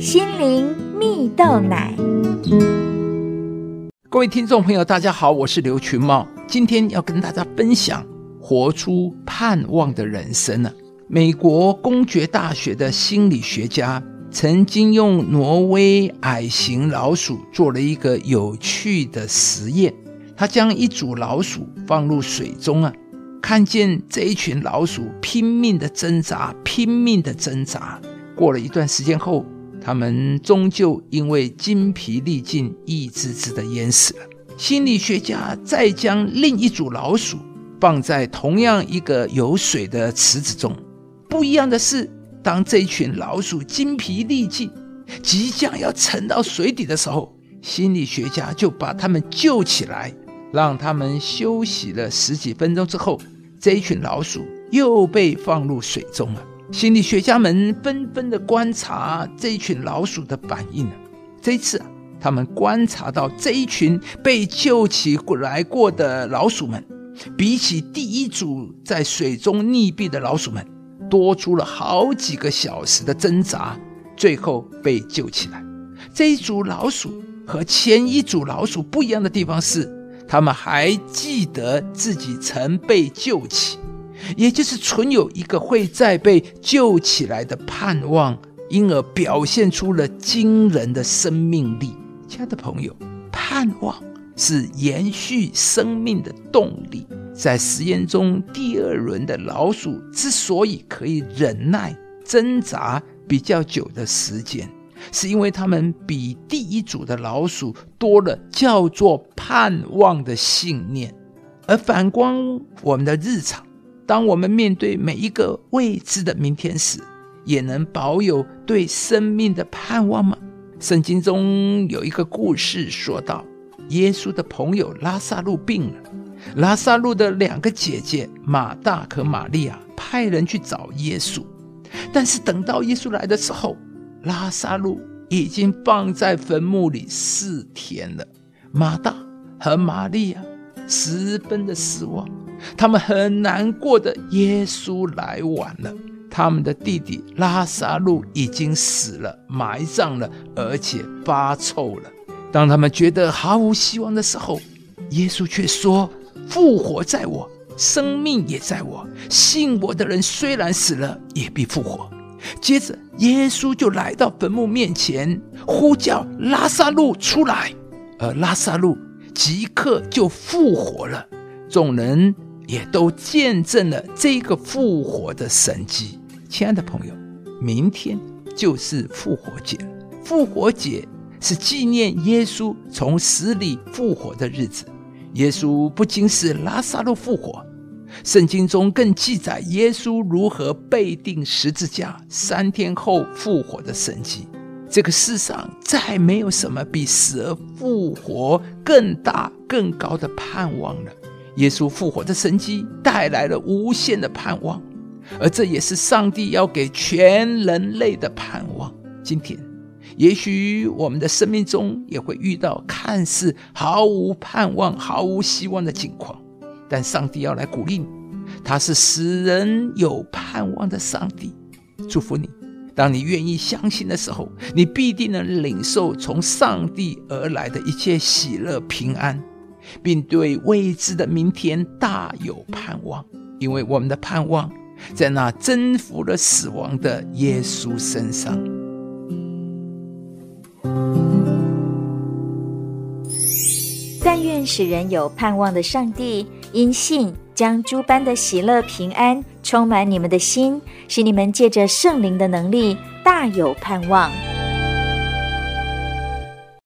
心灵蜜豆奶。各位听众朋友，大家好，我是刘群茂，今天要跟大家分享活出盼望的人生呢。美国公爵大学的心理学家曾经用挪威矮型老鼠做了一个有趣的实验，他将一组老鼠放入水中啊，看见这一群老鼠拼命的挣扎，拼命的挣扎。过了一段时间后，他们终究因为精疲力尽，一只只的淹死了。心理学家再将另一组老鼠放在同样一个有水的池子中，不一样的是，当这群老鼠精疲力尽，即将要沉到水底的时候，心理学家就把它们救起来，让他们休息了十几分钟之后，这一群老鼠又被放入水中了。心理学家们纷纷的观察这一群老鼠的反应这一次啊，他们观察到这一群被救起来过的老鼠们，比起第一组在水中溺毙的老鼠们，多出了好几个小时的挣扎，最后被救起来。这一组老鼠和前一组老鼠不一样的地方是，他们还记得自己曾被救起。也就是存有一个会再被救起来的盼望，因而表现出了惊人的生命力。亲爱的朋友，盼望是延续生命的动力。在实验中，第二轮的老鼠之所以可以忍耐挣扎比较久的时间，是因为它们比第一组的老鼠多了叫做盼望的信念。而反观我们的日常，当我们面对每一个未知的明天时，也能保有对生命的盼望吗？圣经中有一个故事说到，耶稣的朋友拉萨路病了，拉萨路的两个姐姐马大和玛利亚派人去找耶稣，但是等到耶稣来的时候，拉萨路已经放在坟墓里四天了。马大和玛利亚十分的失望。他们很难过的，耶稣来晚了。他们的弟弟拉萨路已经死了，埋葬了，而且发臭了。当他们觉得毫无希望的时候，耶稣却说：“复活在我，生命也在我。信我的人虽然死了，也必复活。”接着，耶稣就来到坟墓面前，呼叫拉萨路出来，而拉萨路即刻就复活了。众人。也都见证了这个复活的神迹。亲爱的朋友，明天就是复活节。复活节是纪念耶稣从死里复活的日子。耶稣不仅是拉萨路复活，圣经中更记载耶稣如何被钉十字架，三天后复活的神迹。这个世上再没有什么比死而复活更大、更高的盼望了。耶稣复活的神迹带来了无限的盼望，而这也是上帝要给全人类的盼望。今天，也许我们的生命中也会遇到看似毫无盼望、毫无希望的境况，但上帝要来鼓励你，他是使人有盼望的上帝。祝福你，当你愿意相信的时候，你必定能领受从上帝而来的一切喜乐、平安。并对未知的明天大有盼望，因为我们的盼望在那征服了死亡的耶稣身上。但愿使人有盼望的上帝，因信将诸般的喜乐平安充满你们的心，使你们借着圣灵的能力大有盼望。